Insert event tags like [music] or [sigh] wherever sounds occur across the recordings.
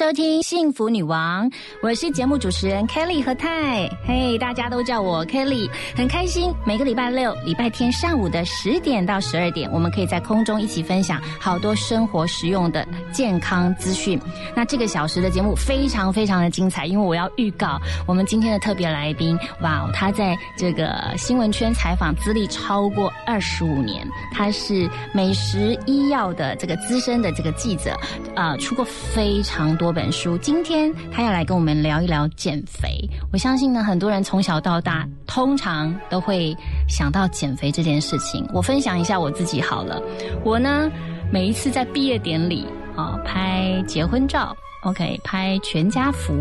收听《幸福女王》，我是节目主持人 Kelly 和泰。嘿，大家都叫我 Kelly，很开心。每个礼拜六、礼拜天上午的十点到十二点，我们可以在空中一起分享好多生活实用的健康资讯。那这个小时的节目非常非常的精彩，因为我要预告我们今天的特别来宾。哇，他在这个新闻圈采访资历超过二十五年，他是美食医药的这个资深的这个记者，啊，出过非常。多本书，今天他要来跟我们聊一聊减肥。我相信呢，很多人从小到大，通常都会想到减肥这件事情。我分享一下我自己好了，我呢，每一次在毕业典礼啊，拍结婚照，OK，拍全家福，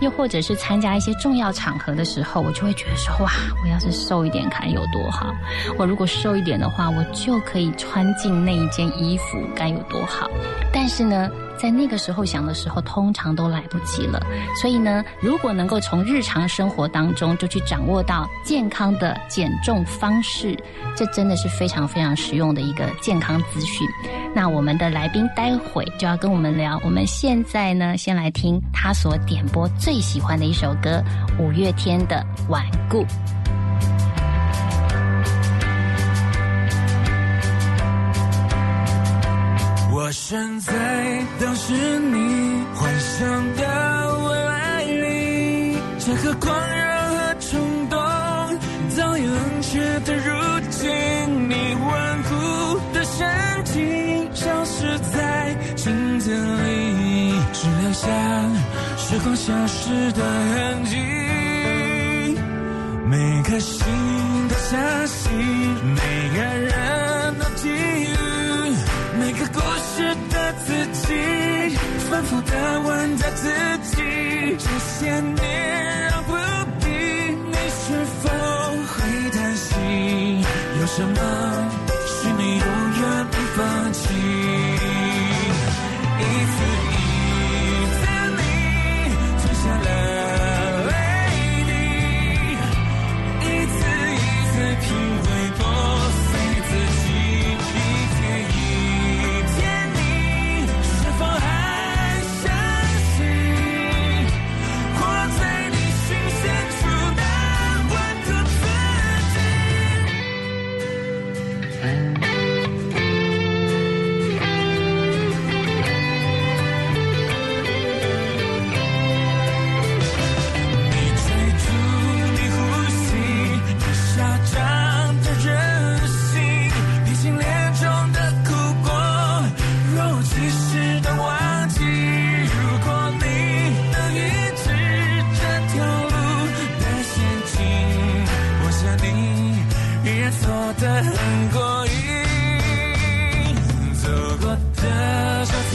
又或者是参加一些重要场合的时候，我就会觉得说，哇，我要是瘦一点看有多好。我如果瘦一点的话，我就可以穿进那一件衣服，该有多好。但是呢。在那个时候想的时候，通常都来不及了。所以呢，如果能够从日常生活当中就去掌握到健康的减重方式，这真的是非常非常实用的一个健康资讯。那我们的来宾待会就要跟我们聊。我们现在呢，先来听他所点播最喜欢的一首歌——五月天的《顽固》。我身在当时你幻想的未来里，这个狂热和冲动早已冷却的如今，你顽固的神情消失在镜子里，只留下时光消失的痕迹。每颗心都相信，每个人都给予，每个故事。的自己，反复的问着自己，这些年让不低，你是否会担心？有什么是你永远不放弃？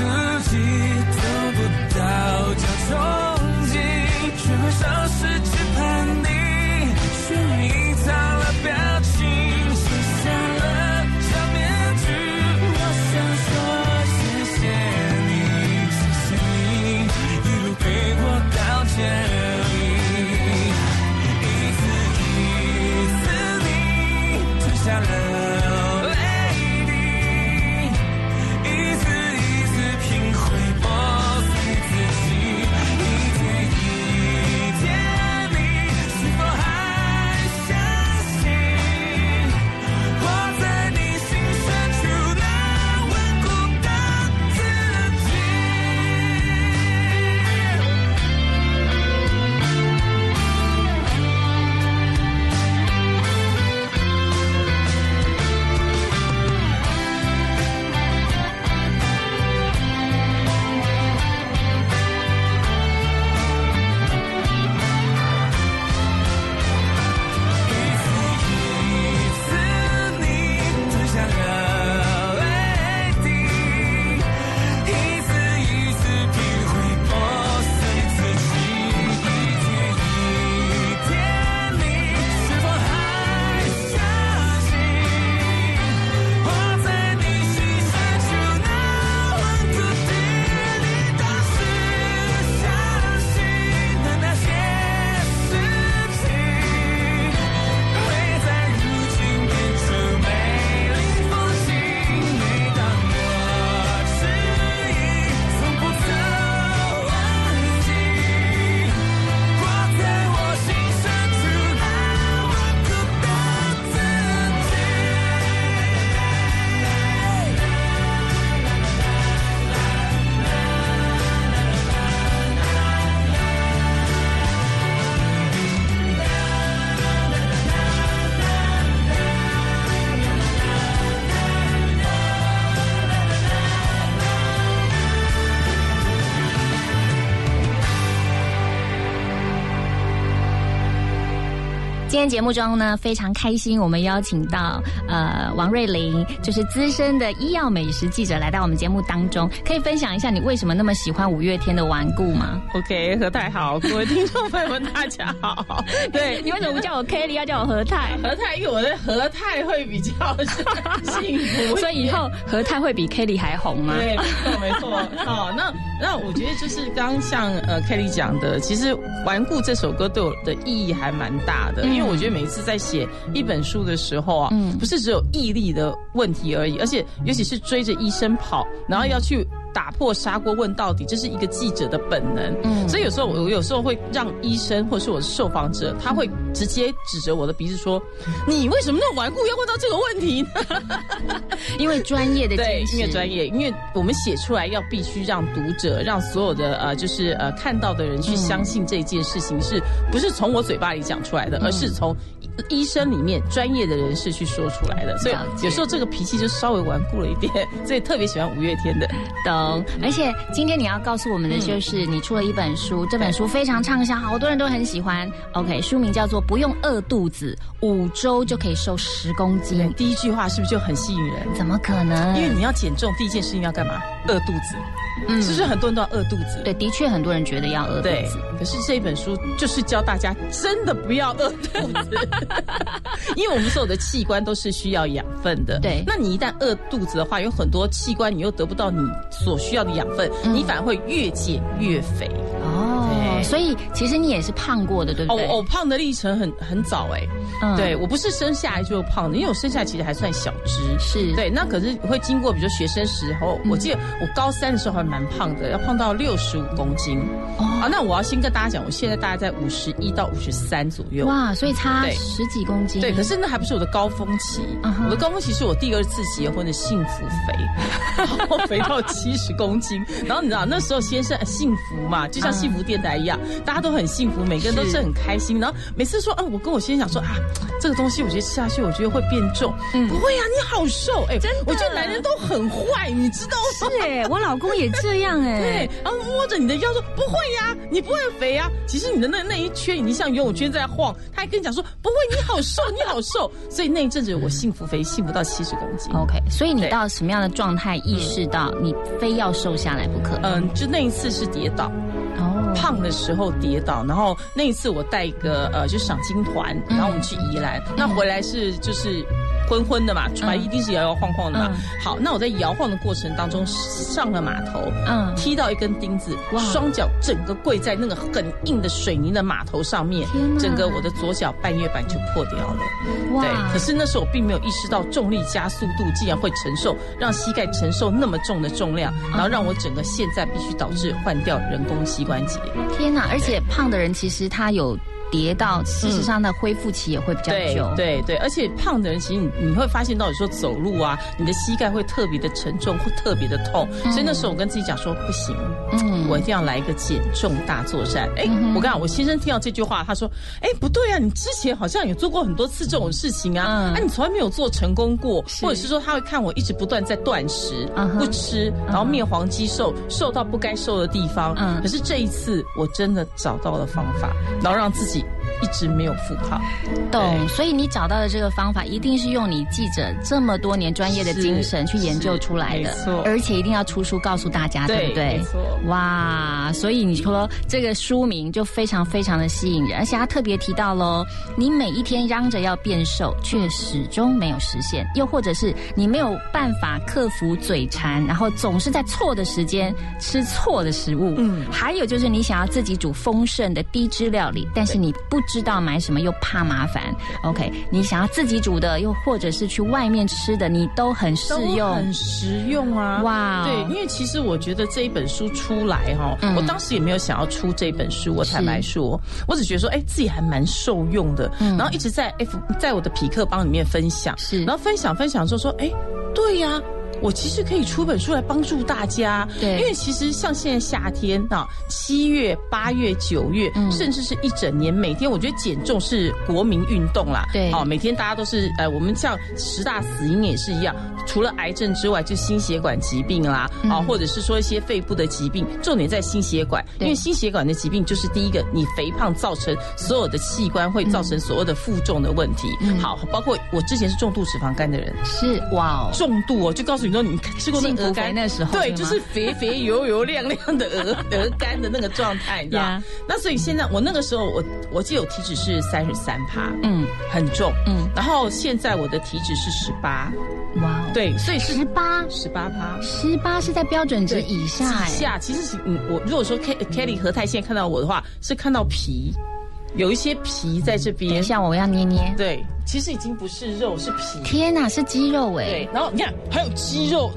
自己。天节目中呢，非常开心，我们邀请到呃王瑞玲，就是资深的医药美食记者，来到我们节目当中，可以分享一下你为什么那么喜欢五月天的顽固吗？OK，何太好，各位听众朋友们，大家好。对，你为什么不叫我 Kelly，要叫我何太？何太，因为我的何太会比较幸福，所以以后何太会比 Kelly 还红吗？对，没错没错。哦，那那我觉得就是刚刚像呃 Kelly 讲的，其实《顽固》这首歌对我的意义还蛮大的，因为我觉得每一次在写一本书的时候啊，嗯不是只有毅力的问题而已，而且尤其是追着医生跑，然后要去。打破砂锅问到底，这是一个记者的本能。嗯。所以有时候我我有时候会让医生或是我的受访者，他会直接指着我的鼻子说：“你为什么那么顽固要问到这个问题呢？” [laughs] 因为专业的对，因为专业，因为我们写出来要必须让读者、让所有的呃，就是呃看到的人去相信这件事情，是不是从我嘴巴里讲出来的，而是从医医生里面专业的人士去说出来的。所以有时候这个脾气就稍微顽固了一点，所以特别喜欢五月天的。懂，而且今天你要告诉我们的就是，你出了一本书，这本书非常畅销，好多人都很喜欢。OK，书名叫做《不用饿肚子，五周就可以瘦十公斤》，，第一句话是不是就很吸引人？怎么可能？因为你要减重，第一件事情要干嘛？饿肚子，嗯是不是很多人都要饿肚子？对，的确很多人觉得要饿肚子。，可是这本书就是教大家真的不要饿肚子，[laughs] 因为我们所有的器官都是需要养分的。对那你一旦饿肚子的话，有很多器官你又得不到你所需要的养分，嗯你反而会越减越肥。所以其实你也是胖过的，对不哦，对？我我胖的历程很很早哎、嗯对我不是生下来就胖的，因为我生下来其实还算小只。是，对，那可是会经过，比如说学生时候，我记得我高三的时候还蛮胖的，要胖到六十五公斤。哦啊，那我要先跟大家讲，我现在大概在五十一到五十三左右。哇，所以差对十几公斤。对，可是那还不是我的高峰期。嗯我的高峰期是我第二次结婚的幸福肥，[laughs] 然后肥到七十公斤。然后你知道那时候先生呃幸福嘛，就像幸福电台一样，大家都很幸福，每个人都是很开心。然后每次说，嗯、我跟我先生讲说啊，这个东西我觉得吃下去，我觉得会变重。嗯不会啊，你好瘦，哎、真的我觉得男人都很坏，你知道吗？是哎，我老公也这样 [laughs] 哎对。，然后摸着你的腰说不会呀、你不会肥呀、其实你的那那一圈已经像游泳圈在晃，他还跟你讲说不会，你好瘦，你好瘦。所以那一阵子我幸福肥，幸福到七十公斤。OK，所以你到什么样的状态意识到你非要瘦下来不可？嗯，就那一次是跌倒，哦，胖的时候跌倒，然后那一次我带一个呃，就赏金团，然后我们去宜兰，那回来是就是。昏昏的嘛，船一定是摇摇晃晃的嘛。嗯好，那我在摇晃的过程当中上了码头，嗯踢到一根钉子哇，双脚整个跪在那个很硬的水泥的码头上面整个我的左脚半月板就破掉了。哇对，可是那时候我并没有意识到重力加速度竟然会承受让膝盖承受那么重的重量，然后让我整个现在必须导致换掉人工膝关节。天哪！而且胖的人其实他有跌到，事实上的恢复期也会比较对久。对对，而且胖的人其实你你会发现到，有时候走路啊，你的膝盖会特别的沉重，会特别的痛。所以那时候我跟自己讲说，不行，嗯我一定要来一个减重大作战。哎、我跟你讲，我先生听到这句话，他说，哎，不对啊，你之前好像有做过很多次这种事情啊，嗯啊，你从来没有做成功过，或者是说他会看我一直不断在断食，嗯不吃，然后面黄肌瘦，瘦到不该瘦的地方。嗯可是这一次我真的找到了方法，然后让自己一直没有复胖。懂。所以你找到的这个方法，一定是用你记者这么多年专业的精神去研究出来的没错，而且一定要出书告诉大家，对不对没？错。哇，所以你说这个书名就非常非常的吸引人，而且他特别提到喽，你每一天嚷着要变瘦，却始终没有实现，又或者是你没有办法克服嘴馋，然后总是在错的时间吃错的食物，嗯，还有就是你想要自己煮丰盛的低脂料理，但是你不知道买什么，又怕麻烦，OK，你想要自己煮的，又或者是去外面吃的，你都很适用，很实用啊！哇哦。对，因为其实我觉得这一本书出来哈、嗯。我当时也没有想要出这本书，我坦白说，我只觉得说，哎，自己还蛮受用的，然后一直在 F 在我的匹克帮里面分享，是。然后分享分享说说，哎，对呀、我其实可以出本书来帮助大家。对。因为其实像现在夏天啊，七月、八月、九月，嗯。甚至是一整年，每天我觉得减重是国民运动啦。对。哦，每天大家都是呃，我们像十大死因也是一样，除了癌症之外，就心血管疾病啦，啊、或者是说一些肺部的疾病，重点在心血管，因为心血管的疾病就是第一个，你肥胖造成所有的器官会造成所有的负重的问题。好，包括我之前是重度脂肪肝的人。是哇哦，重度哦，就告诉你说，你吃过鹅肝那时候对，就是肥肥油油亮亮的鹅鹅肝的那个状态，你知道？呀。那所以现在我那个时候，我我记得我体脂是三十三趴，嗯。很重，嗯，然后现在我的体脂是十八，哇哦，对，所以是十八？十八趴。十八是在标准值以下下其实是嗯，我如果说 K Kelly 和泰现在看到我的话，是看到皮，有一些皮在这边。等一，下我要捏捏，对，其实已经不是肉，是皮。天哪，是肌肉哎。对，，然后你看还有肌肉，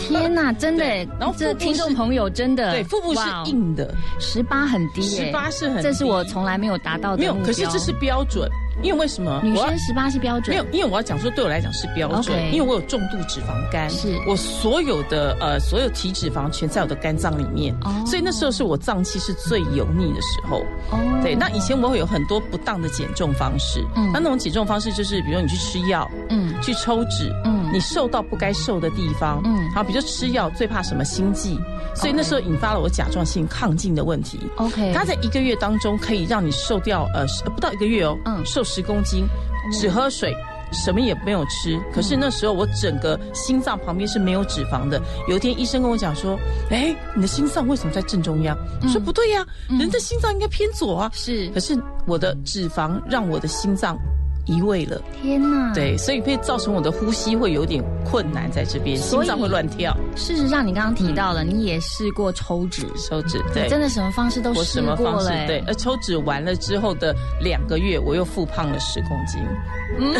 天哪，[laughs] 真的然后这听众朋友真的对，腹部是硬的，十八很低耶，十八是很低这是我从来没有达到的没有，可是这是标准，因为为什么？女生十八是标准，没有，因为我要讲说，对我来讲是标准因为我有重度脂肪肝，是。我所有的呃所有体脂肪全在我的肝脏里面，哦。所以那时候是我脏器是最油腻的时候。哦。对，那以前我会有很多不当的减重方式，嗯。那那种减重方式就是，比如说你去吃药，嗯。去抽脂，嗯。你瘦到不该瘦的地方，嗯。好，比如说吃药最怕什么心悸，所以那时候引发了我甲状腺亢进的问题。OK，它在一个月当中可以让你瘦掉呃不到一个月哦，嗯。瘦十公斤，只喝水。什么也没有吃，可是那时候我整个心脏旁边是没有脂肪的。有一天医生跟我讲说：“哎，你的心脏为什么在正中央？”我说：“不对呀、人的心脏应该偏左啊。”是可是我的脂肪让我的心脏移位了，天哪，对，所以会造成我的呼吸会有点困难在这边，心脏会乱跳。事实上你刚刚提到了，你也试过抽脂，抽脂，对，真的什么方式都我试什么方式过了，哎对，而，抽脂完了之后的两个月，我又复胖了十公斤，嗯，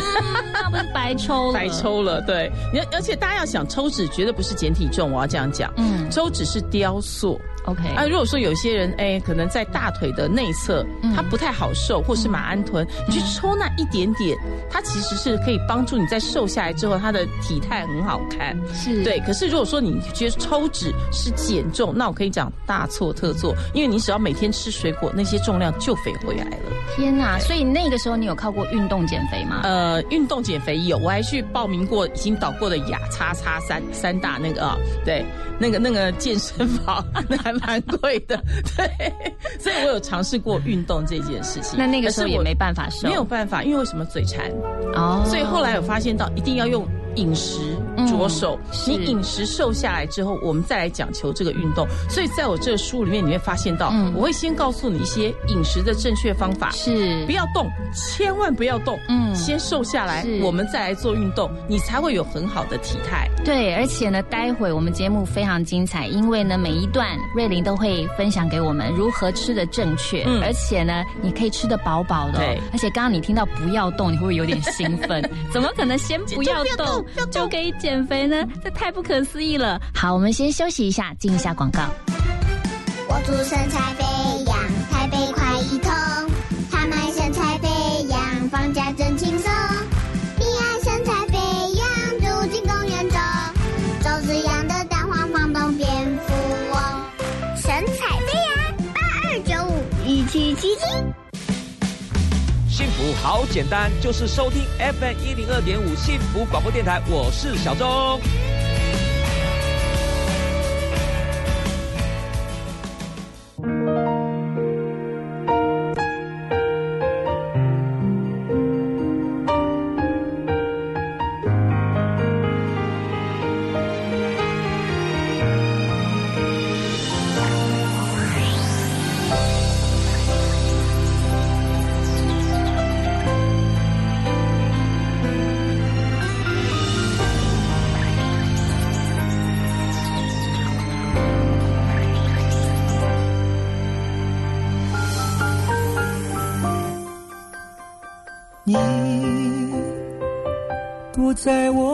那不是白抽了，白抽了。对，你而且大家要想，抽脂绝对不是减体重，我要这样讲，嗯。抽脂是雕塑。，OK，啊，如果说有些人哎，可能在大腿的内侧，嗯他不太好受，或是马鞍臀，你去抽那一点点，它其实是可以帮助你在瘦下来之后，它的体态很好看。是，对，可是如果说你觉得抽脂是减重，那我可以讲大错特错，因为你只要每天吃水果，那些重量就肥回来了。天哪，所以那个时候你有靠过运动减肥吗？呃，运动减肥有，我还去报名过已经倒过的雅叉叉三三大那个啊，对，那个那个健身房，[laughs] 那还蛮贵的，[laughs] 对，所以我有尝试过运动这件事情。那那个时候也没办法瘦，没有办法，因为为什么嘴馋？哦，所以后来有发现到一定要用饮食着手。嗯你饮食瘦下来之后，我们再来讲求这个运动。所以在我这个书里面，你会发现到，嗯我会先告诉你一些饮食的正确方法。是不要动，千万不要动。嗯先瘦下来，我们再来做运动，你才会有很好的体态。对，而且呢，待会我们节目非常精彩，因为呢，每一段瑞玲都会分享给我们如何吃的正确，嗯而且呢，你可以吃的饱饱的、哦对。而且刚刚你听到不要动，你会不会有点兴奋？[laughs] 怎么可能先不要动就可以减肥呢？这太不可思议了。好，我们先休息一下，进一下广告。我祝身材飞扬，台北快一通。他们身材飞扬，放假好简单，就是收听 FM 一零二点五幸福广播电台。我是小钟。在我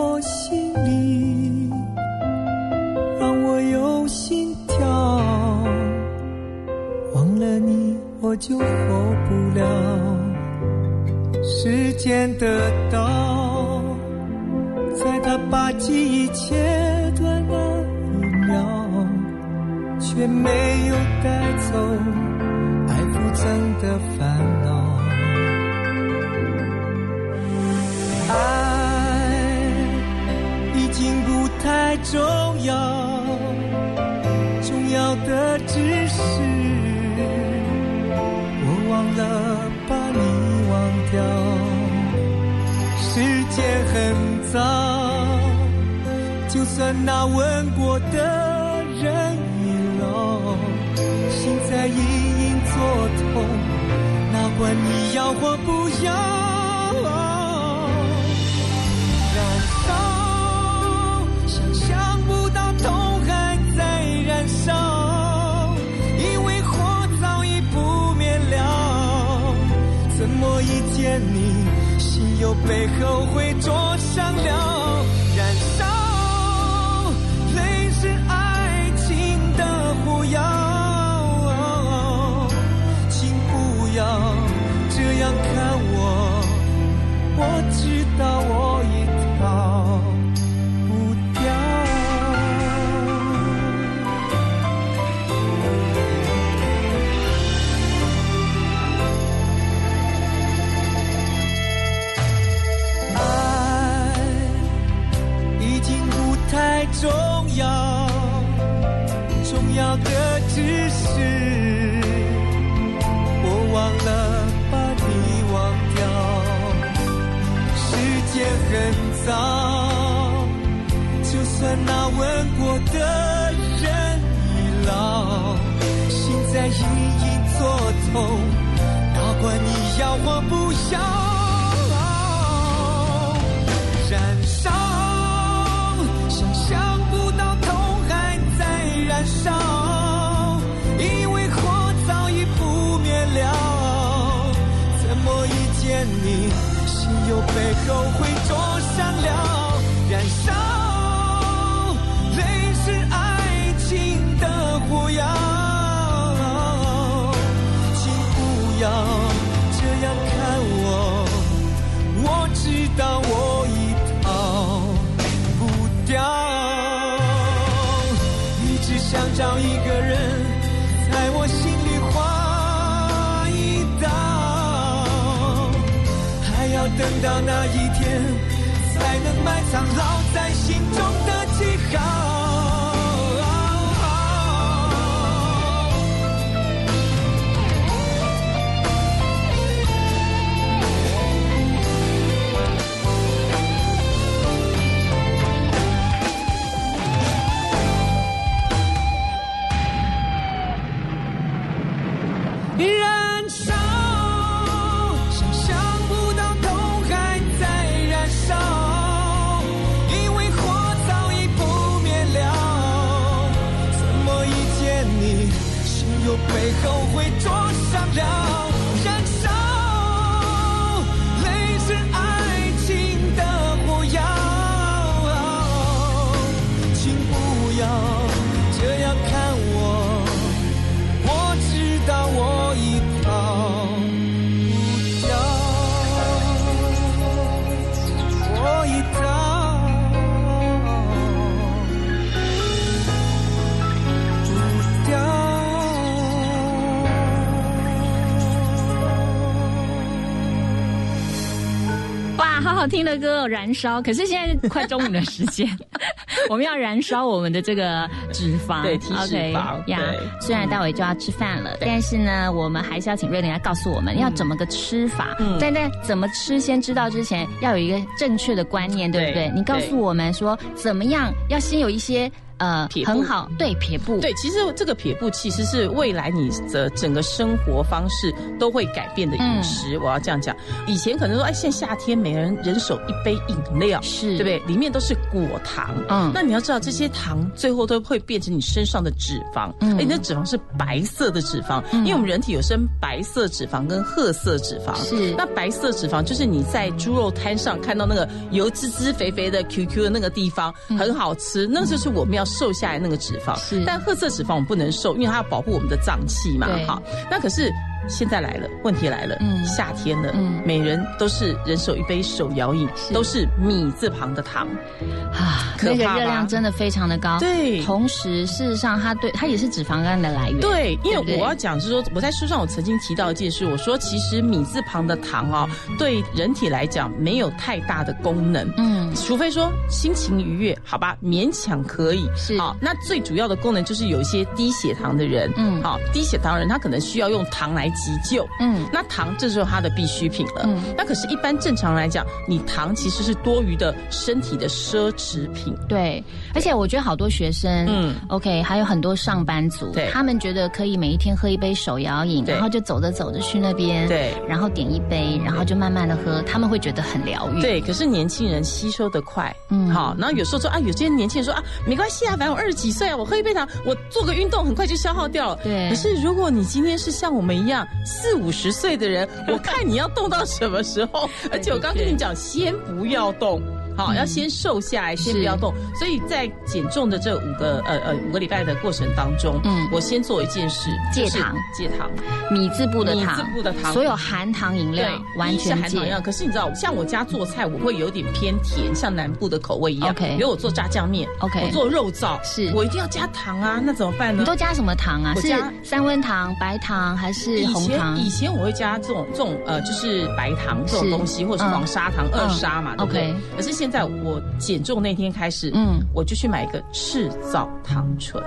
听的歌哦，燃烧。可是现在快中午的时间，[laughs] 我们要燃烧我们的这个脂肪，对体脂肪呀对。虽然待会就要吃饭了，但是呢，我们还是要请瑞玲来告诉我们要怎么个吃法。嗯但在怎么吃，先知道之前要有一个正确的观念，对不对？对你告诉我们说怎么样，要先有一些呃撇很好对撇步，对，其实这个撇步其实是未来你的整个生活方式都会改变的饮食。我要这样讲，以前可能说，哎，现在夏天每人人手一杯饮料，是。对不对？里面都是果糖，嗯。那你要知道这些糖最后都会变成你身上的脂肪，嗯。哎，那脂肪是白色的脂肪，嗯。因为我们人体有分白色脂肪跟褐色脂肪，是。那白色脂肪就是你在猪肉摊上看到那个油滋滋肥肥的 QQ 的那个地方，很好吃，那就是我们要瘦下来那个脂肪。是但褐色脂肪我们不能瘦，因为它要保护我们的脏器嘛对。好，那可是现在来了，问题来了，嗯夏天了，嗯每人都是人手一杯手摇饮，都是米字旁的糖，啊，那个可怕吧热量真的非常的高。对同时事实上它对它也是脂肪肝的来源。对，因为我要讲是说，我在书上我曾经提到一件事，我说其实米字旁的糖哦，对人体来讲没有太大的功能。嗯，除非说心情愉悦，好吧，勉强可以。是好，那最主要的功能就是有一些低血糖的人，嗯好，低血糖人他可能需要用糖来急救，嗯。那糖这时候它的必需品了。嗯。那可是，一般正常来讲，你糖其实是多余的身体的奢侈品。对，而且我觉得好多学生，嗯。嗯，OK，还有很多上班族，对。他们觉得可以每一天喝一杯手摇饮，然后就走着走着去那边，对。然后点一杯，然后就慢慢的喝，他们会觉得很疗愈。，对，可是年轻人吸收的快，嗯嗯，好，然后有时候说啊，有些年轻人说啊，没关系啊，反正我二十几岁啊，我喝一杯糖，我做个运动，很快就消耗掉了。对。可是如果你今天是像我们一样四五十岁的人，我看你要动到什么时候？[laughs] 而且我刚跟你讲，先不要动。好，要先瘦下来，先不要动。所以在减重的这五个呃呃五个礼拜的过程当中，嗯嗯，我先做一件事，戒糖，戒糖。米字部的糖米糖，字部的糖所有含糖饮料完全戒含糖饮料。。可是你知道，像我家做菜，我会有点偏甜，像南部的口味一样。OK 比如我做炸酱面 OK 我做肉燥，是我一定要加糖啊，那怎么办呢？你都加什么糖啊？是我加三温糖、白糖还是红糖？以前我会加这种这种呃，就是白糖这种东西，或者嗯是黄砂糖、二砂嘛，OK？可是现在我减重那天开始，嗯。嗯，我就去买一个赤藻糖醇，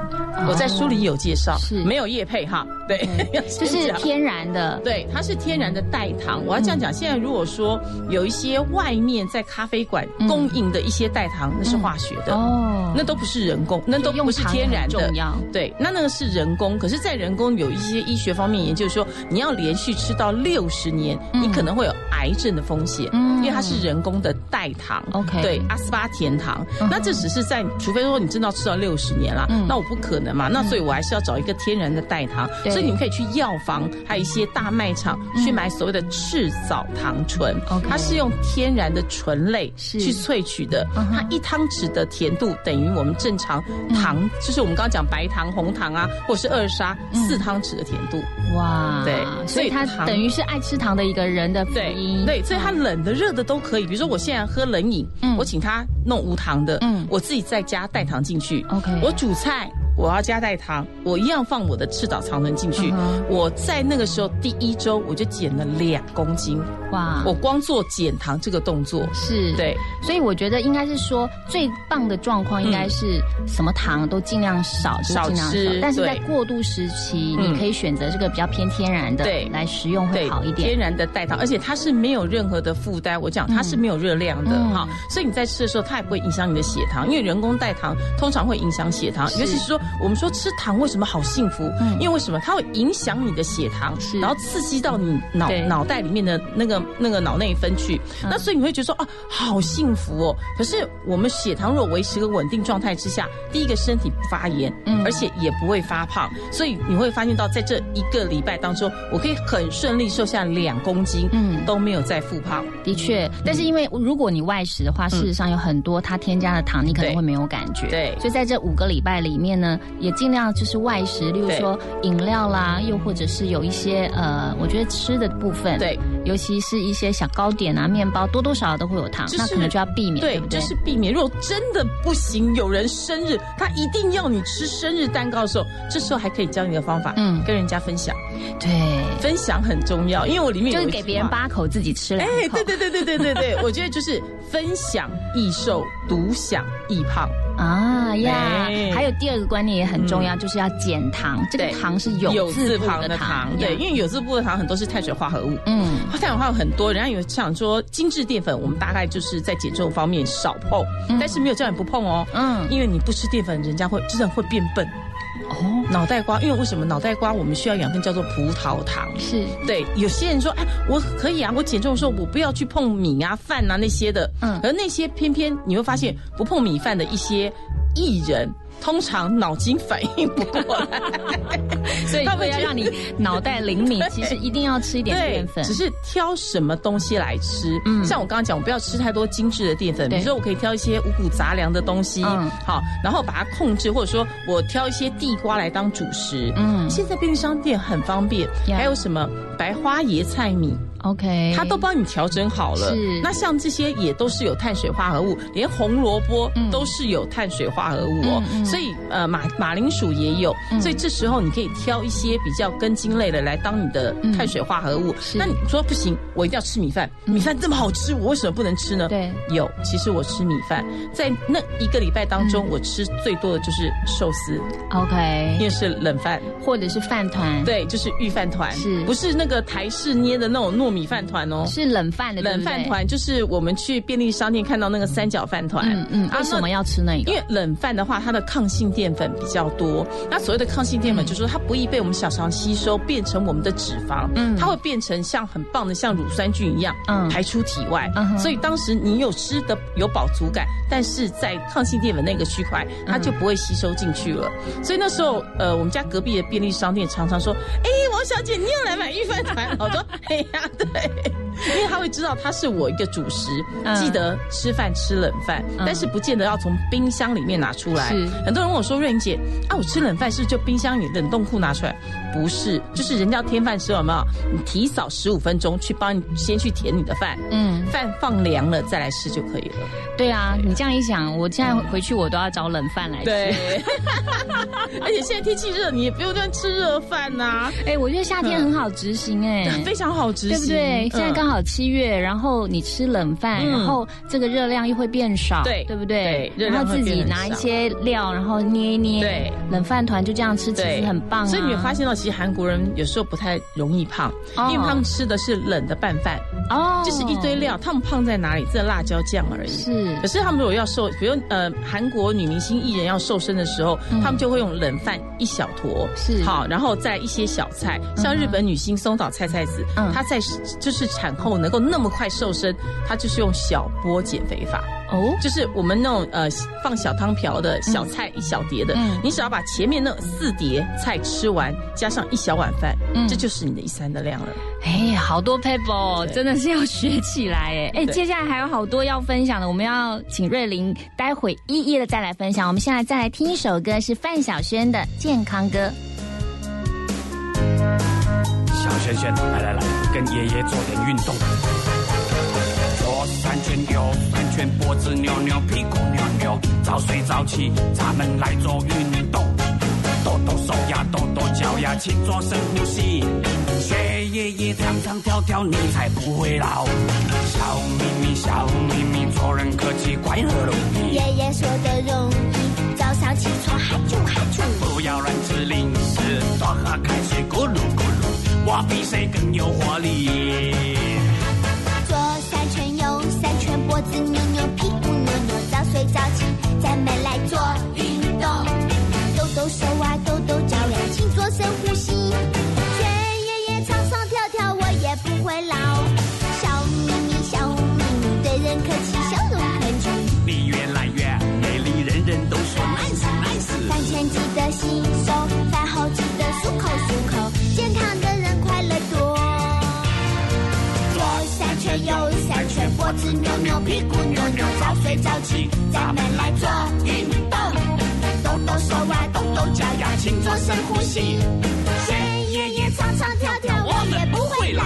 我在书里有介绍，是。没有叶配哈，对，[laughs] 要就是天然的，对，它是天然的代糖。我要这样讲，现在如果说有一些外面在咖啡馆供应的一些代糖，那是化学的。哦，那都不是人工，那都不是天然的。对，那那个是人工。可是，在人工有一些医学方面研究说，你要连续吃到六十年，嗯。你可能会有癌症的风险，嗯。因为它是人工的代糖。OK 对，阿斯巴甜糖。那这只是在，除非说你真的要吃到六十年啦，嗯那我不可能嘛。那所以我还是要找一个天然的代糖。对所以你们可以去药房，还有一些大卖场去买所谓的赤藻糖醇。它是用天然的醇类去萃取的它一汤匙的甜度等于我们正常糖，就是我们刚刚讲白糖、红糖啊，或者是二砂四汤匙的甜度。哇，对所以它等于是爱吃糖的一个人的福对音。对，所以它冷的、热的都可以。比如说我现在喝冷饮，嗯我请他弄无糖的，嗯我自己在家代糖进去。OK 我煮菜。我要加代糖，我一样放我的赤藻糖醇进去。我在那个时候第一周我就减了两公斤，哇，我光做减糖这个动作，是。对，所以我觉得应该是说最棒的状况应该是什么糖都尽量少，少尽量吃但是在过渡时期，嗯你可以选择这个比较偏天然的对。来食用会，好一点。天。然的代糖，而且它是没有任何的负担。我讲它是没有热量的。嗯。哈、所以你在吃的时候，它也不会影响你的血糖，因为人工代糖通常会影响血糖。尤其是说，我们说吃糖为什么好幸福？嗯。因为为什么？它会影响你的血糖是，然后刺激到你脑脑袋里面的那个那个脑内分去，嗯。那所以你会觉得说啊，好幸福哦。可是我们血糖若维持个稳定状态之下，第一个身体不发炎，嗯。而且也不会发胖，所以你会发现到在这一个礼拜当中，我可以很顺利瘦下两公斤，嗯。嗯，都没有再复胖。的确，但是因为如果你外食的话，事实上有很多它添加的糖，你可能会没有感觉。对。所以在这五个礼拜里面呢，也尽量就是外食，例如说饮料啦，又或者是有一些呃，我觉得吃的部分，对，尤其是一些小糕点啊、面包，多多少少都会有糖，就是那可能就要避免，对对不，对？就是避免。如果真的不行，有人生日，他一定要你吃生日蛋糕的时候，这时候还可以教你的方法，嗯嗯，跟人家分享，对，分享很重要，因为我里面就是给别人八口，自己吃两口。哎，对对对对对对对，我觉得就是分享易瘦，独享易胖。啊呀，哎。还有第二个观念也很重要，就是要减糖。这个糖是有有字旁的糖，对，因为有字部的糖很多是碳水化合物，嗯，碳水化合物很多，人家有想说精致淀粉，我们大概就是在减重方面少碰，但是没有叫你不碰哦，嗯。因为你不吃淀粉，人家会真的会变笨。哦，脑袋瓜，因为为什么脑袋瓜我们需要养分叫做葡萄糖？是对，有些人说，哎，我可以啊，我减重的时候我不要去碰米啊、饭啊那些的，嗯嗯，而那些偏偏你会发现不碰米饭的一些艺人。通常脑筋反应 [laughs] 不过。来，[laughs] 所以 [laughs] 他们就为了让你脑袋灵敏，其实一定要吃一点淀，粉。只是挑什么东西来吃。嗯。像我刚刚讲，我不要吃太多精致的淀粉，比如说我可以挑一些五谷杂粮的东西，嗯。好，然后把它控制，或者说我挑一些地瓜来当主食。嗯。现在便利商店很方便，还有什么？白花椰菜米，OK，它都帮你调整好了。是。那像这些也都是有碳水化合物，连红萝卜嗯。都是有碳水化合物哦。所以呃马马铃薯也有，嗯。所以这时候你可以挑一些比较根茎类的来当你的碳水化合物。嗯。那你说不行，我一定要吃米饭，米饭这么好吃，我为什么不能吃呢？对，有，其实我吃米饭，在那一个礼拜当中，嗯。我吃最多的就是寿司，OK，为是冷饭。或者是饭团，，对，就是御饭团，是。不是那个台式捏的那种糯米饭团哦？是冷饭的，冷饭。团就是我们去便利商店看到那个三角饭团，嗯嗯，啊为什么要吃那个？因为冷饭的话，它的抗性淀粉比较多。那所谓的抗性淀粉，就是说它不易被我们小肠吸收，变成我们的脂肪，嗯它会变成像很棒的像乳酸菌一样，嗯排出体外。嗯所以当时你有吃的有饱足感，但是在抗性淀粉那个区块，它就不会吸收进去了。所以那时候，呃，我们家隔壁的便利商店常常说：“哎，王小姐，你又来买玉饭团？” [laughs] 我说：“哎呀，[laughs] 对。”因为他会知道他是我一个主食，嗯记得吃饭吃冷饭，嗯但是不见得要从冰箱里面拿出来。很多人问我说：“瑞英姐，啊，我吃冷饭是不是就冰箱里冷冻库拿出来？”不是，就是人家要添饭吃有没有？你提早十五分钟去帮你先去填你的饭，嗯，饭放凉了再来吃就可以了。对啊，你这样一想，我现在回去我都要找冷饭来吃。对，[laughs] 而且现在天气热，你也不用乱吃热饭呐、哎，我觉得夏天很好执行哎。[laughs] 非常好执行，对不对？嗯现在刚好七月，然后你吃冷饭，嗯然后这个热量又会变少，对对不对？对然后自己拿一些料，然后捏一捏，对，冷饭团就这样吃，其实很棒啊。所以你会发现到，其实韩国人有时候不太容易胖，哦因为他们吃的是冷的拌饭，哦，就是一堆料。他们胖在哪里？这辣椒酱而已。是可是他们如果要瘦，比如呃韩国女明星艺人要瘦身的时候，嗯他们就会用冷饭一小坨，是好，然后再一些小菜，像日本女星松岛菜菜子，嗯她在就是产后能够那么快瘦身，她就是用小波减肥法。哦，就是我们那种呃放小汤瓢的小菜一小碟的，嗯你只要把前面那四碟菜吃完，加上一小碗饭，嗯这就是你的一餐的量了。哎，好多 paper 对真的是要学起来哎哎，接下来还有好多要分享的，我们要请瑞玲待会一一的再来分享。我们现在再来听一首歌，是范晓萱的《健康歌》。小萱萱，来来来，跟爷爷做点运动。左三圈，圈，脖子扭扭，屁股扭扭，早睡早起，咱们来做运动。抖抖手呀，抖抖脚呀，请做深呼吸。学爷爷唱唱跳跳，你才不会老。小咪咪，小咪咪，做人客气，快乐容易。爷爷说的容易，早上起床喊啾喊啾。不要乱吃零食，多喝开水，咕噜咕噜。我比谁更有活力。子扭扭，屁股扭扭，早睡早起，咱们来做脖子扭扭，屁股扭扭，早睡早起，咱们来做运动。动动手啊，动动脚呀，请做深呼吸。学爷爷唱唱跳跳，我也不会老。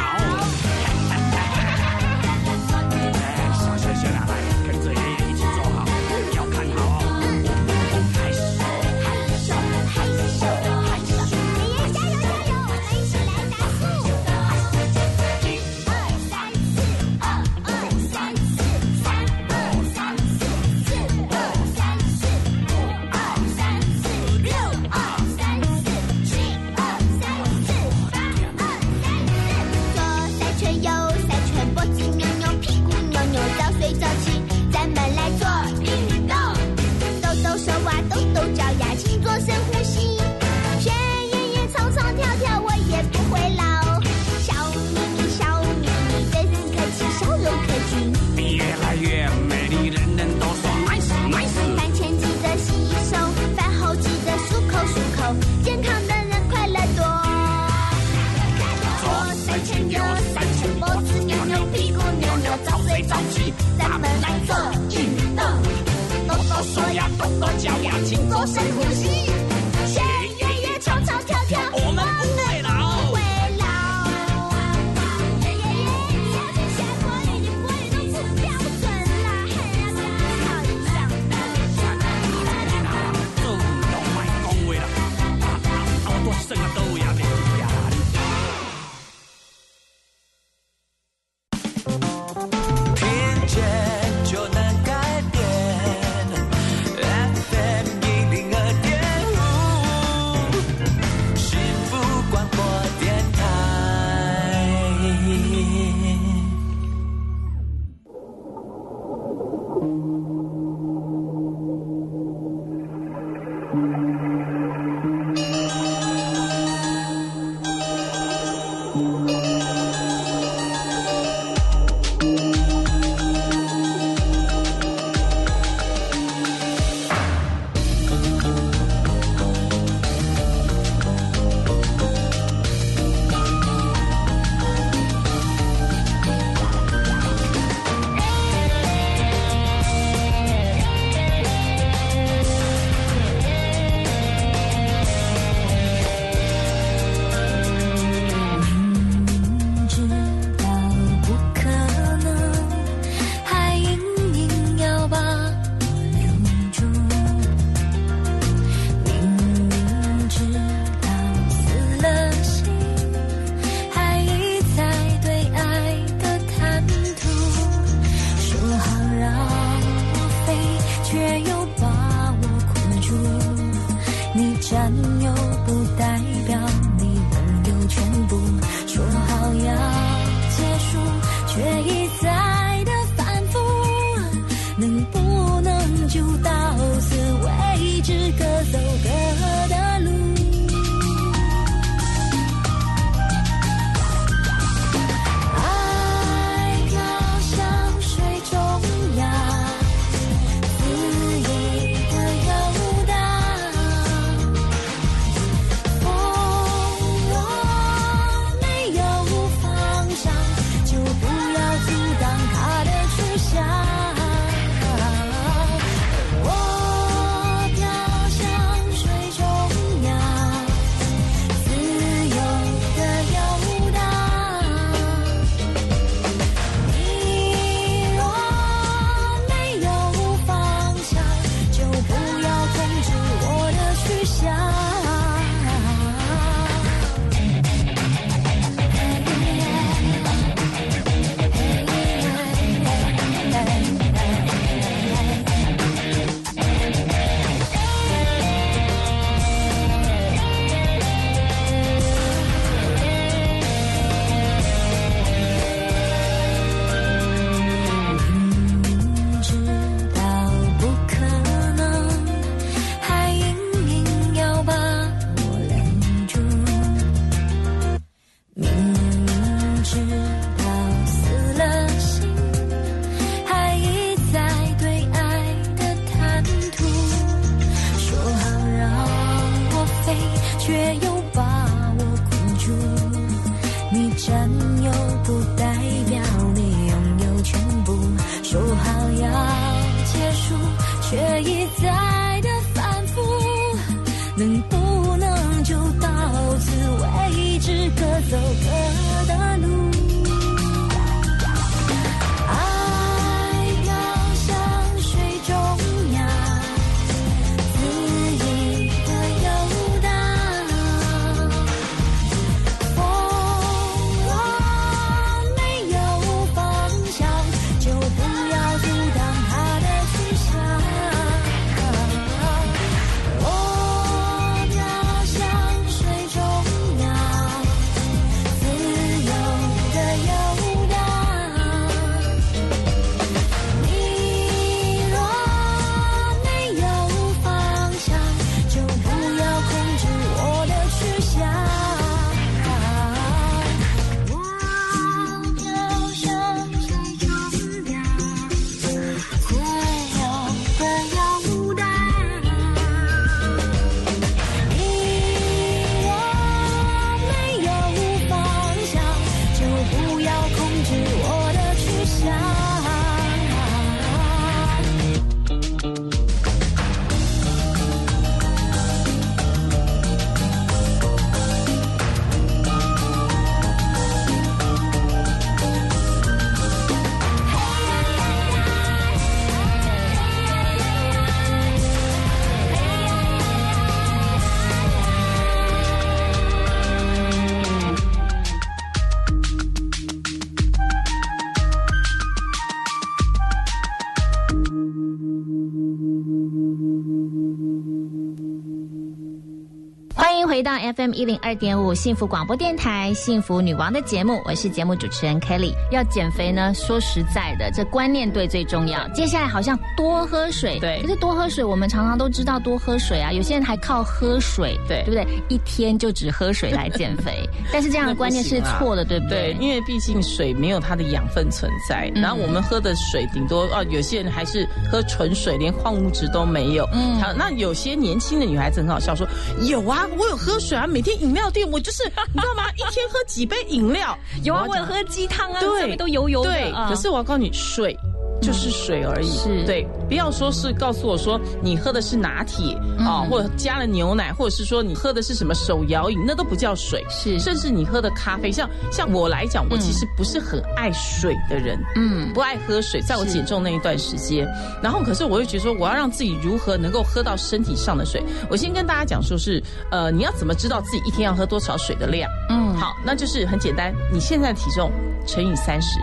回到 FM 一零二点五幸福广播电台幸福女王的节目，我是节目主持人 Kelly。要减肥呢，说实在的，这观念对最重要。接下来好像多喝水，对可是多喝水，我们常常都知道多喝水啊，有些人还靠喝水，对对不对？一天就只喝水来减肥，[laughs] 但是这样的观念是错的，对不对，因为毕竟水没有它的养分存在，嗯然后我们喝的水顶多哦，有些人还是喝纯水，连矿物质都没有。嗯好，那有些年轻的女孩子很好笑，说有啊，我有喝水啊，每天饮料店我就是你知道吗？一天喝几杯饮料，[laughs] 有啊，我有喝鸡汤啊，对上面都油油的。可是我要告诉你，水。就是水而已，是对，不要说是告诉我说你喝的是拿铁啊、或者加了牛奶，或者是说你喝的是什么手摇饮，那都不叫水。是甚至你喝的咖啡，像像我来讲，我其实不是很爱水的人，嗯不爱喝水，在我减重那一段时间，然后可是我又觉得说，我要让自己如何能够喝到身体上的水。我先跟大家讲说是，呃，你要怎么知道自己一天要喝多少水的量？嗯，好，那就是很简单，你现在的体重乘以三十。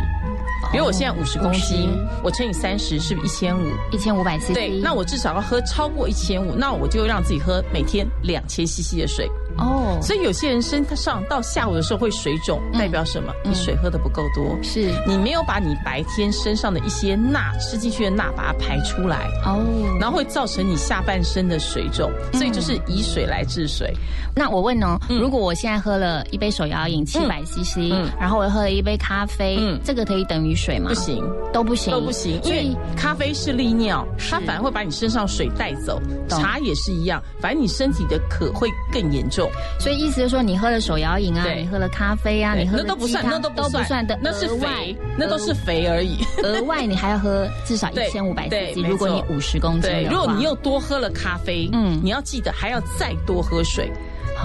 比如我现在五十公斤，我乘以三十是不是一千五？一千五百 CC，对，那我至少要喝超过一千五，那我就让自己喝每天两千 CC 的水。哦，所以有些人身上到下午的时候会水肿，代表什么？你水喝的不够多，是你没有把你白天身上的一些钠吃进去的钠把它排出来，哦。然后会造成你下半身的水肿。所以就是以水来治水。那我问哦，如果我现在喝了一杯手摇饮七百 CC，嗯然后我喝了一杯咖啡，嗯这个可以等于水吗？不，行，都不行，都不行，因为咖啡是利尿，它反而会把你身上水带走。茶也是一样，反正你身体的渴会更严重。所以意思就是说，你喝了手摇饮啊，你喝了咖啡啊，你喝了那都不算，那都都不算的，那是肥，那都是肥而已。额外你还要喝至少 [laughs] 对一千五百对 CC，如果你错五十公斤，如果你又多喝了咖啡，嗯。嗯，你要记得还要再多喝水，哦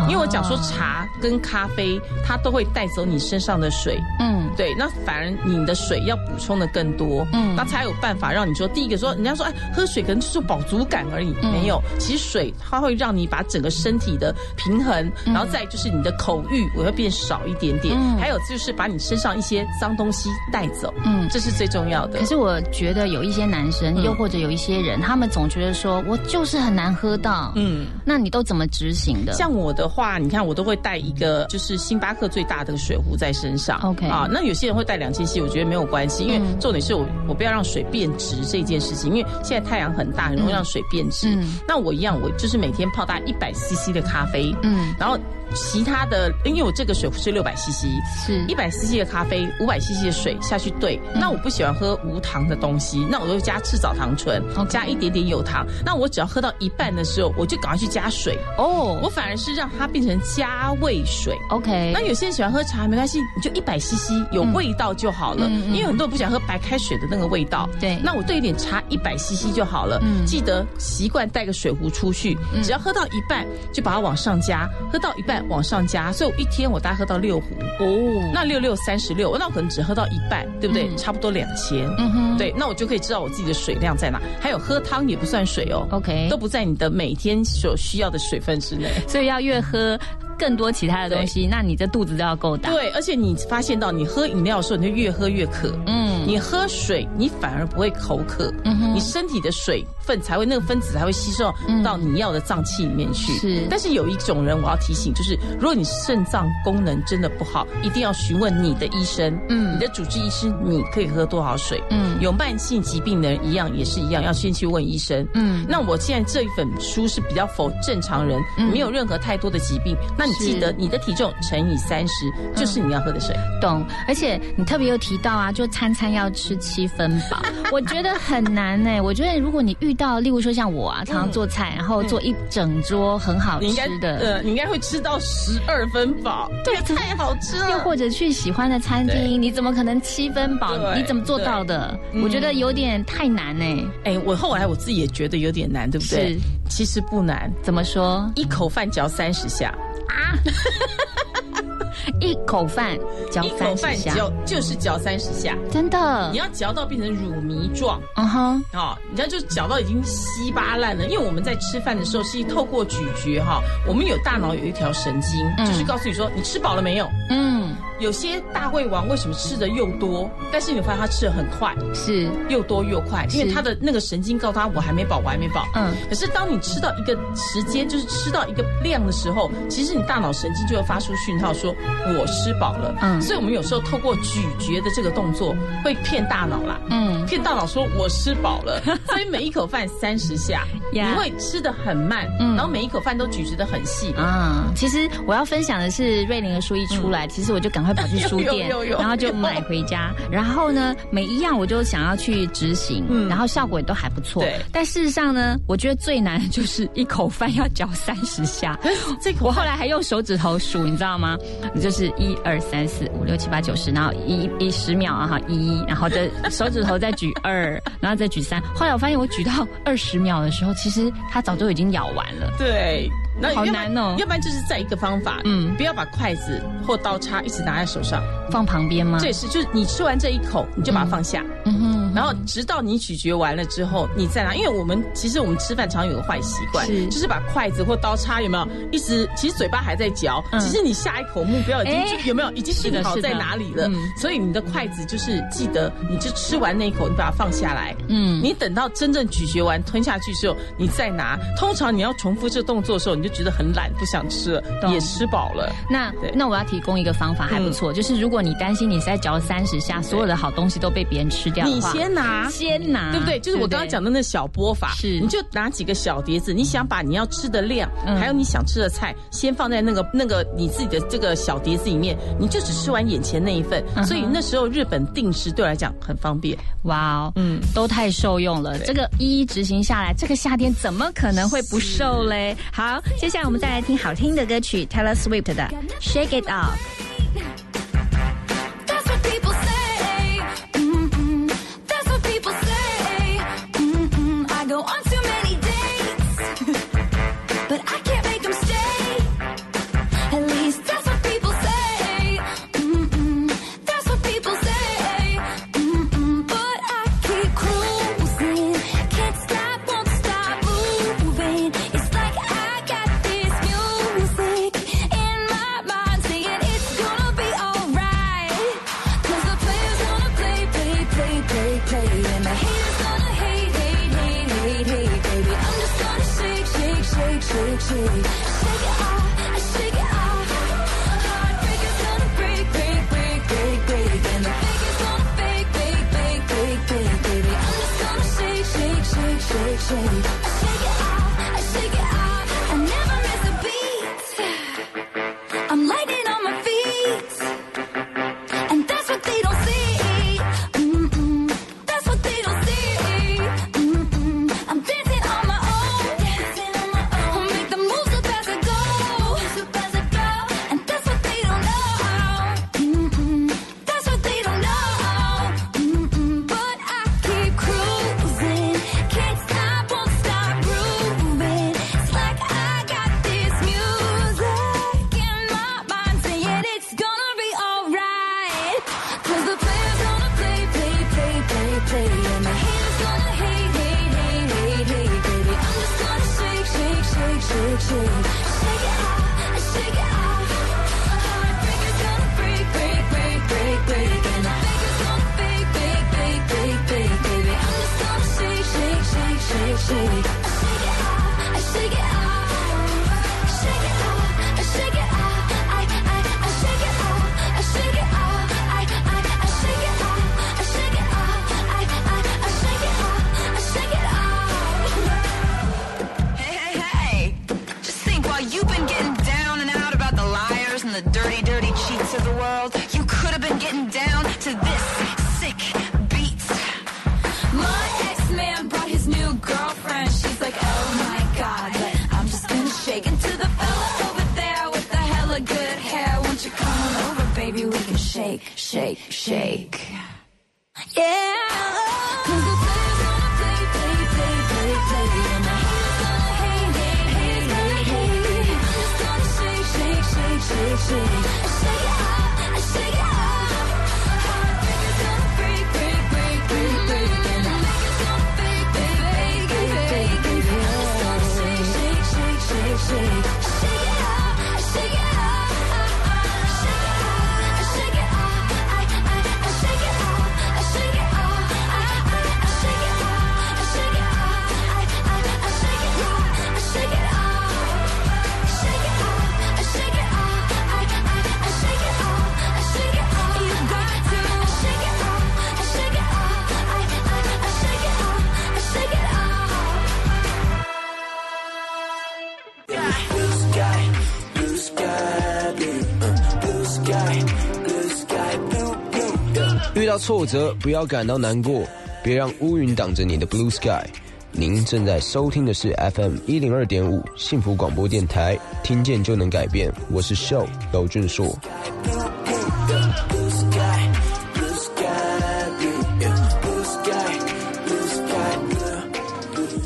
因为我讲说茶跟咖啡它都会带走你身上的水。嗯对，那反而你的水要补充的更多，嗯嗯，那才有办法让你说，第一个说，人家说，哎，喝水可能就是饱足感而已，嗯没有，其实水它会让你把整个身体的平衡，然后再就是你的口欲我会变少一点点，嗯还有就是把你身上一些脏东西带走，嗯。这是最重要的可。是我觉得有一些男生，嗯又或者有一些人，他们总觉得说我就是很难喝到，嗯，那你都怎么执行的？像我的话，你看我都会带一个就是星巴克最大的水壶在身上。OK 啊，那有些人会带两千 CC，我觉得没有关系，因为嗯重点是我我不要让水变质这件事情，因为现在太阳很大，很容易让水变质。嗯那我一样，我就是每天泡大概一百 CC 的咖啡，嗯，然后其他的，因为我这个水壶是六百 CC，是一百 CC 的咖啡，五百 CC 的水下去兑。那我不喜欢喝无糖的东西，那我就加赤藻糖醇加一点点有糖。那我只要喝到一半的时候，我就赶快去加水。哦我反而是让它变成加味水。，OK，那有些人喜欢喝茶，没关系，你就一百 CC 有味道就好了。因为很多人不喜欢喝白开水的那个味道。对那我兑一点茶，一百 CC 就好了。嗯记得习惯带个水壶出去，只要喝到一半就把它往上加，喝到一半往上加，所以我一天我大概喝到六壶。哦，那六六三十六，那我可能只喝到一半，对不对？嗯差不多两千。嗯哼，对，那我就可以知道我自己的水量在哪。还有喝汤也不算水哦 OK 都不在你的每天所需要的水分之内。所以要越喝更多其他的东西，那你这肚子都要够大。，对，而且你发现到你喝饮料的时候，你就越喝越渴。嗯，你喝水，你反而不会口渴，嗯哼你身体的水分才会那个分子才会吸收到你要的脏器里面去。是但是有一种人我要提醒，就是如果你肾脏功能真的不好，一定要询问你的医生，嗯你的主治医师，你可以喝多少水？嗯有慢性疾病的人一样也是一样，要先去问医生。嗯那我现在这一本书是比较否正常人，嗯没有任何太多的疾病。那你记得你的体重乘以三十，就是你要喝的水。懂。而且你特别有提到啊，就餐餐要吃七分饱，[laughs] 我觉得很难呢、我觉得如果你遇到，例如说像我啊，常常做菜，然后做一整桌很好吃的。呃，你应该会吃到十二分饱，对太好吃了。又或者去喜欢的餐厅，你怎么可能七分饱？你怎么做到的？我觉得有点太难呢、哎，我后来我自己也觉得有点难，对不对是？其实不难，怎么说？一口饭嚼三十下，[laughs] 一口饭嚼一口三十下，饭嚼就是嚼三十下，真的你。要嚼到变成乳糜状。嗯哼，哦，人家就嚼到已经稀巴烂了，因为我们在吃饭的时候是透过咀嚼哈，我们有大脑有一条神经，嗯就是告诉你说你吃饱了没有。嗯，有些大胃王为什么吃的又多，但是你发现他吃的很快，是，又多又快，因为他的那个神经告诉他我还没饱，我还没饱。嗯可是当你吃到一个时间，就是吃到一个量的时候，其实你大脑神经就会发出讯号说我吃饱了。嗯所以我们有时候透过咀嚼的这个动作会骗大脑啦。嗯，骗大脑说我吃饱了，[laughs] 所以每一口饭三十下，你呀会吃的很慢，嗯然后每一口饭都咀嚼的很细。啊，其实我要分享的是瑞玲的书一出来，其实我就赶快跑去书店 [laughs] 然后就买回家。[laughs] 然后呢，每一样我就想要去执行，嗯然后效果也都还不错。对但事实上呢，我觉得最难的就是一口饭要嚼三十下。[laughs] 这口我后来还用手指头数，你知道吗？就是一二三四五六七八九十，然后一一十秒啊哈一，然后再手指头再举二，然后再举三。后来我发现我举到二十秒的时候，其实它早就已经咬完了。对，那好要不然难哦。要不然就是再一个方法，嗯。嗯，不要把筷子或刀叉一直拿在手上，放旁边吗？这也是，就是你吃完这一口，你就把它放下，嗯哼，然后直到你咀嚼完了之后，你再拿。因为我们其实我们吃饭常有个坏习惯，是。就是把筷子或刀叉有没有？一直，其实嘴巴还在嚼，嗯。其实你下一口目标已经、哎。有没有？已经定好在哪里了，嗯。所以你的筷子就是记得，你就吃完那一口，你把它放下来，嗯。你等到真正咀嚼完吞下去之后，你再拿。通常你要重复这个动作的时候，你就觉得很懒，不想吃了，也吃饱了。那对。那我要提供一个方法，还不错，就是如果你担心你是在嚼三十下，所有的好东西都被别人吃掉的你话，先拿。先拿，对不对？就是我刚刚讲的那小波法，是你就拿几个小碟子，你想把你要吃的量，嗯还有你想吃的菜，先放在那个那个你自己的这个小碟子里面，你就只吃完眼前那一份。嗯所以那时候日本定时对我来讲很方便。哇哦，嗯都太受用了。这个一一执行下来，这个夏天怎么可能会不瘦嘞？好，接下来我们再来听好听的歌曲，Taylor Swift 的《Shake It Off》。挫折不要感到难过，别让乌云挡着你的 blue sky。您正在收听的是 FM 一零二点五幸福广播电台，听见就能改变。我是。sky, blue sky, blue, yeah, blue sky, blue sky, blue.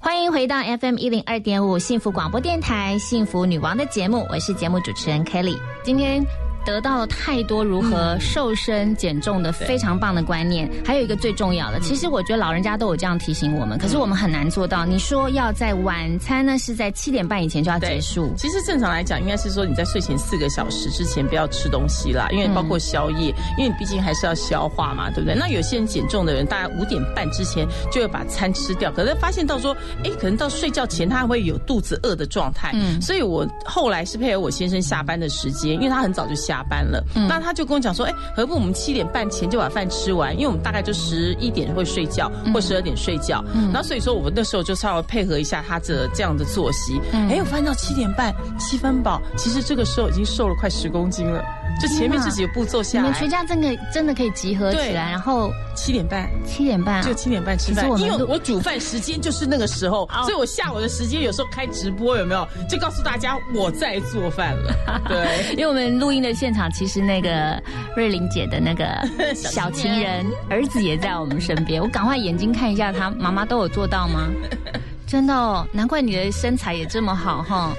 欢迎回到 FM 一零二点五幸福广播电台幸福女王的节目，我是节目主持人 Kelly。今天得到了太多如何瘦身减重的非常棒的观念，还有一个最重要的，其实我觉得老人家都有这样提醒我们，可是我们很难做到。你说要在晚餐呢是在七点半以前就要结束，其实正常来讲，应该是说你在睡前四个小时之前不要吃东西啦，因为包括宵夜，因为你毕竟还是要消化嘛，对不对？那有些人减重的人，大概五点半之前就会把餐吃掉，可是发现到说，哎，可能到睡觉前他会有肚子饿的状态，嗯，所以我后来是配合我先生下班的时间，因为他很早就下班了，那他就跟我讲说，哎，何不我们七点半前就把饭吃完，因为我们大概就十一点会睡觉，或十二点睡觉，然后所以说我们那时候就稍微配合一下他的这样的作息，哎，我发现到七点半七分饱，其实这个时候已经瘦了快十公斤了，就前面这几个步骤下来。们全。家真的真的可以集合起来，然后七点半，七点半。啊就七点半吃饭。因为录我煮饭时间就是那个时候，所以我下午的时间有时候开直播有没有？就告诉大家我在做饭了。[laughs] 对，因为我们录音的现场，其实那个瑞玲姐的那个 [laughs] 小情人儿子也在我们身边，我赶快眼睛看一下他，妈妈都有做到吗？[laughs] 真的哦，难怪你的身材也这么好哈。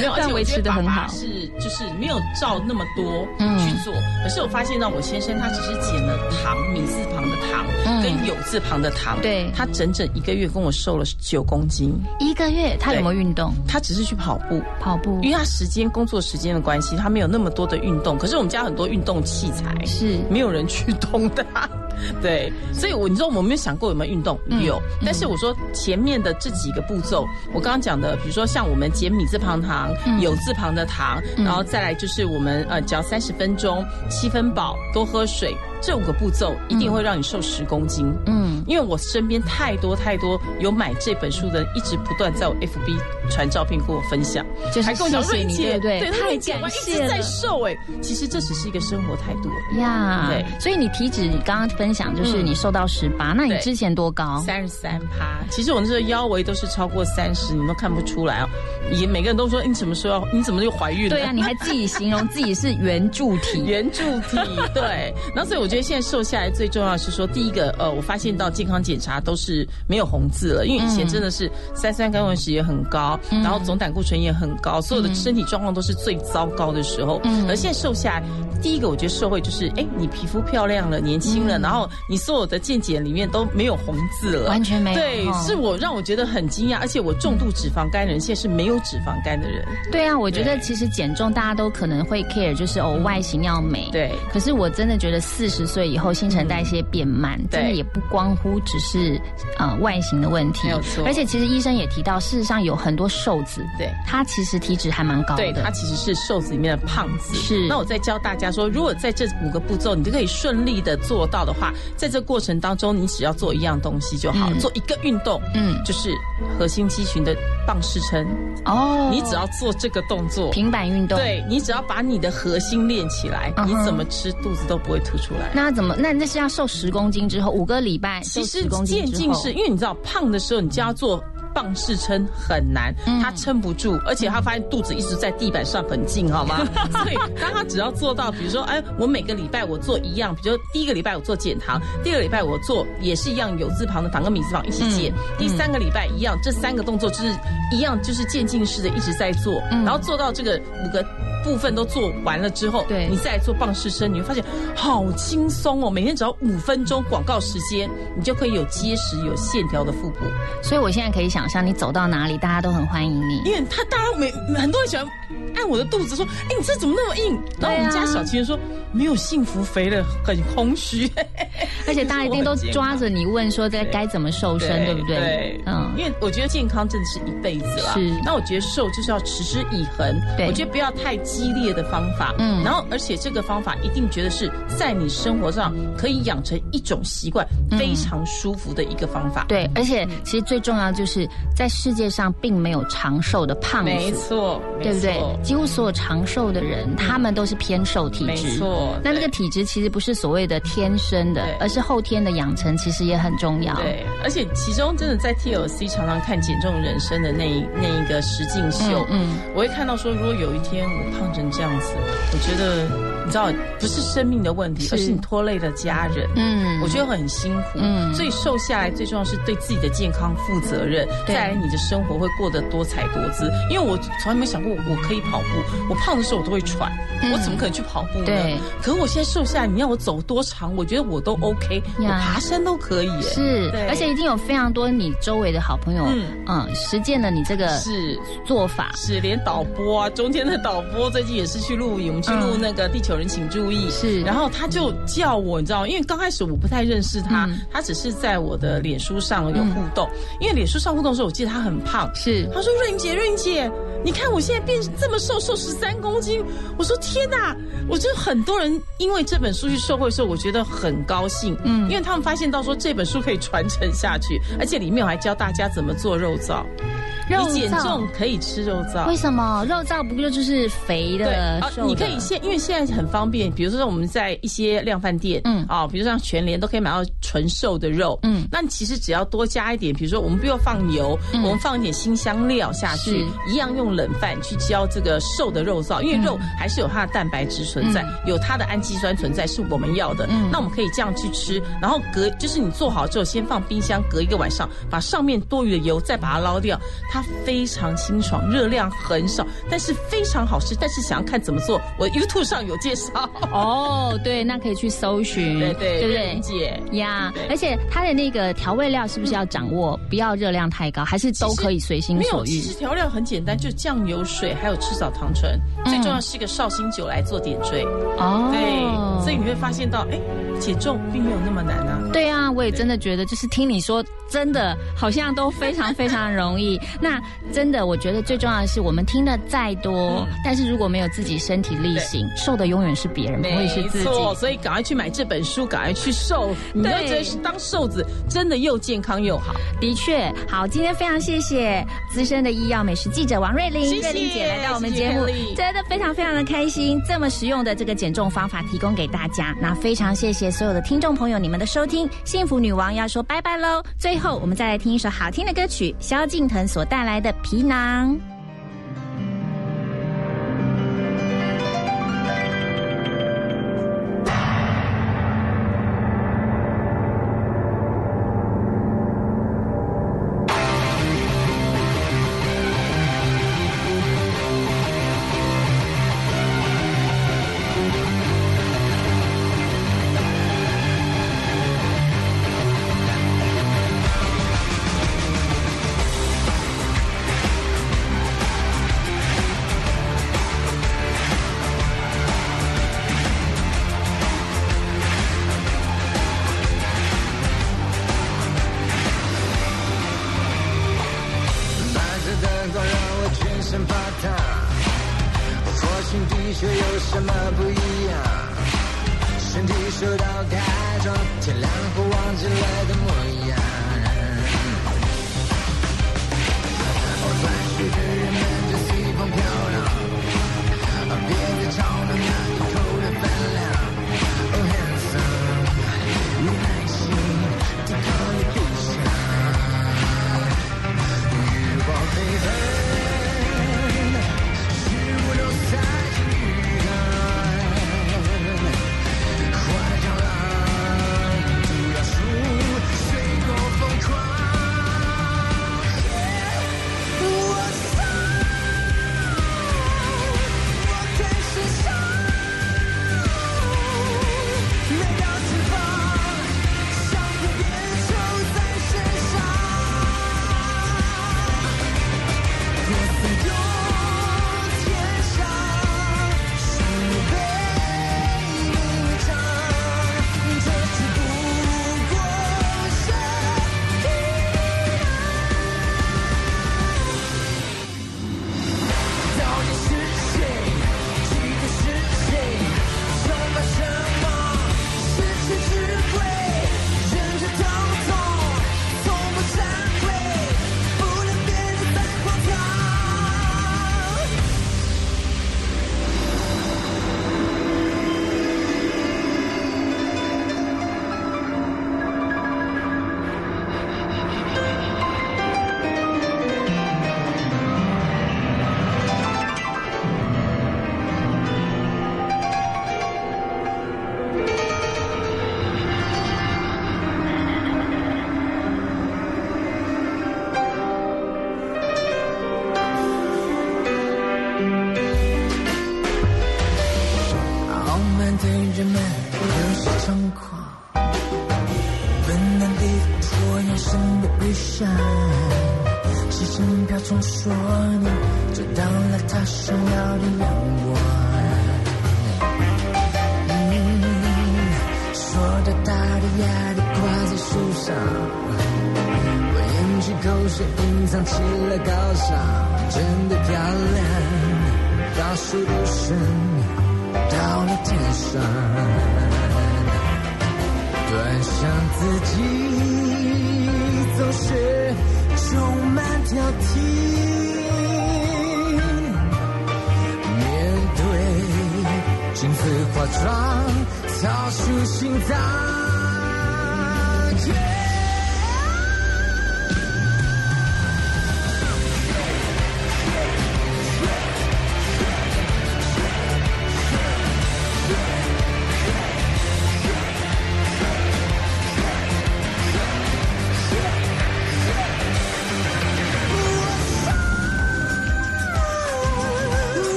没有，而且但维持的很好是就是没有照那么多嗯去做，可是我发现到我先生他只是减了糖，米字旁的糖嗯跟有字旁的糖，对他整整一个月跟我瘦了九公斤，一个月他有没有运动？他只是去跑步。跑步因为他时间工作时间的关系，他没有那么多的运动。可是我们家很多运动器材是没有人去动的啊、[laughs] 对，所以我你知道我没有想过有没有运动，嗯有。但是我说前面的这几个步骤，我刚刚讲的，比如说像我们减米字旁糖、嗯。酉字旁的糖，然后再来就是我们呃只要三十分钟，七分饱，多喝水，这五个步骤一定会让你瘦十公斤。嗯，因为我身边太多太多有买这本书的，一直不断在我 FB 传照片跟我分享，就是还跟我讲谢谢你瑞姐，对对太感我一直在瘦哎，其实这只是一个生活态度。呀，对所以你体脂，你刚刚分享就是嗯你瘦到十八，那你之前多高？三十三趴，其实我那时候腰围都是超过三十，你们都看不出来哦。也每个人都说你什么时候，你怎么就怀孕了？对啊，你还自己形容自己是圆柱体，[laughs] 圆柱体，对。然后所以我觉得现在瘦下来最重要的是说，第一个，呃，我发现到健康检查都是没有红字了，因为以前真的是三酸甘油酯也很高，然后总胆固醇也很高，所有的身体状况都是最糟糕的时候。嗯。而现在瘦下来，第一个我觉得社会就是，哎，你皮肤漂亮了，年轻了，然后你所有的健检里面都没有红字了，完全没有对，哦是我让我觉得很惊讶，而且我重度脂肪肝的人现在是没有脂肪肝的人。对啊，我觉得其实减重大家都可能会 care，就是哦外形要美，对。可是我真的觉得四十十岁以后新陈代谢变慢，真的也不光乎只是呃外形的问题，没有错而且其实医生也提到，事实上有很多瘦子，对他其实体脂还蛮高的，对，他其实是瘦子里面的胖子。是那我再教大家说，如果在这五个步骤你都可以顺利的做到的话，在这过程当中，你只要做一样东西就好，嗯做一个运动，嗯就是核心肌群的棒式撑。哦，你只要做这个动作，平板运动，，对你只要把你的核心练起来，你怎么吃肚子都不会凸出来。那怎么？那那是要瘦十公斤之后，五个礼拜其实渐进式，因为你知道胖的时候，你就要做。棒式撑很难，嗯他撑不住，而且他发现肚子一直在地板上很近，好吗？[laughs] 所以当他只要做到，比如说，哎，我每个礼拜我做一样，比如说第一个礼拜我做减糖，第二个礼拜我做也是一样有字旁的糖跟米字旁一起减，嗯第三个礼拜一样，这三个动作就是一样，就是渐进式的一直在做，嗯然后做到这个五个部分都做完了之后，对你再来做棒式生，你会发现好轻松哦，每天只要五分钟广告时间，你就可以有结实有线条的腹部。所以我现在可以想象，你走到哪里，大家都很欢迎你。因为他大家每很多人喜欢按我的肚子说：“哎，你这怎么那么硬？”然后我们家小情人说：“没有幸福肥了，很空虚。[laughs] ” [laughs] 而且大家一定都抓着你问说该该怎么瘦身，对不对？对，嗯，因为我觉得健康真的是一辈子啦。是那我觉得瘦就是要持之以恒。对我觉得不要太激烈的方法。嗯然后而且这个方法一定觉得是在你生活上可以养成一种习惯，非常舒服的一个方法。对，而且其实最重要就是在世界上并没有长寿的胖子，没错，对不对？几乎所有长寿的人，他们都是偏瘦体质没。错对那那个体质其实不是所谓的天生的，而是后天的养成，其实也很重要。对，而且其中真的在 TLC 常常看《减重人生》的那一那一个实境秀，嗯嗯我会看到说，如果有一天我胖成这样子，我觉得你知道，不是生命的问题，是。而是你拖累了家人。嗯。我觉得很辛苦，嗯。所以瘦下来最重要是对自己的健康负责任，对。再来你的生活会过得多彩多姿。因为我从来没想过我可以跑步，我胖的时候我都会喘，嗯。我怎么可能去跑步呢？对。可是我现在瘦下来，你要我走多长，我觉得我都 OK，我爬山都可以。是。对，而且一定有非常多你周围的好朋友，嗯。嗯实践了你这个是。做法。是，连导播啊，中间的导播最近也是去录影，我们去录嗯那个《地球人请注意》，是然后他就叫我，你知道吗？因为刚开始我不太认识他，嗯他只是在我的脸书上有互动，因为脸书上互动的时候，我记得他很胖，是他说：“润姐，润姐，你看我现在变这么瘦，瘦十三公斤。”我说：“天哪！”我觉得很多人因为这本书去受惠的时候，我觉得很高兴，嗯因为他们发现到说这本书可以传承下去，而且里面我还教大家怎么做肉燥。肉你减燥。重可以吃肉燥，为什么？肉燥不就就是肥对的、啊瘦，的？你可以现，因为现在很方便，比如说我们在一些量贩店，嗯。啊，比如像全联都可以买到纯瘦的肉，嗯。那其实只要多加一点，比如说我们不要放油，嗯。我们放一点新香料下去，一样用冷饭去浇这个瘦的肉燥，因为肉还是有它的蛋白质存在，嗯。有它的氨基酸存在，是我们要的，嗯。那我们可以这样去吃，然后隔就是你做好之后，先放冰箱隔一个晚上，把上面多余的油再把它捞掉，它非常清爽，热量很少，但是非常好吃。但是想要看怎么做，我 YouTube 上有介绍。哦，对，那可以去搜寻，对对对不对？姐呀，而且它的那个调味料是不是要掌握，不要热量太高，还是都可以随心所欲？其实调料很简单，就酱油、水还有赤藻糖醇，最重要是一个绍兴酒来做点缀。哦，对，所以你会发现到，哎，减重并没有那么难啊。对啊，我也真的觉得，就是听你说，真的好像都非常非常容易。[laughs] 那真的，我觉得最重要的是，我们听的再多，但是如果没有自己身体力行，瘦的永远是别人，不会是自己。没错，所以赶快去买这本书，赶快去瘦。你要觉得当瘦子真的又健康又好。的确，好，今天非常谢谢资深的医药美食记者王瑞玲，谢谢瑞玲姐来到我们节目真的非常非常的开心，这么实用的这个减重方法提供给大家。那非常谢谢所有的听众朋友你们的收听，幸福女王要说拜拜喽。最后，我们再来听一首好听的歌曲，萧敬腾所带来的《皮囊》。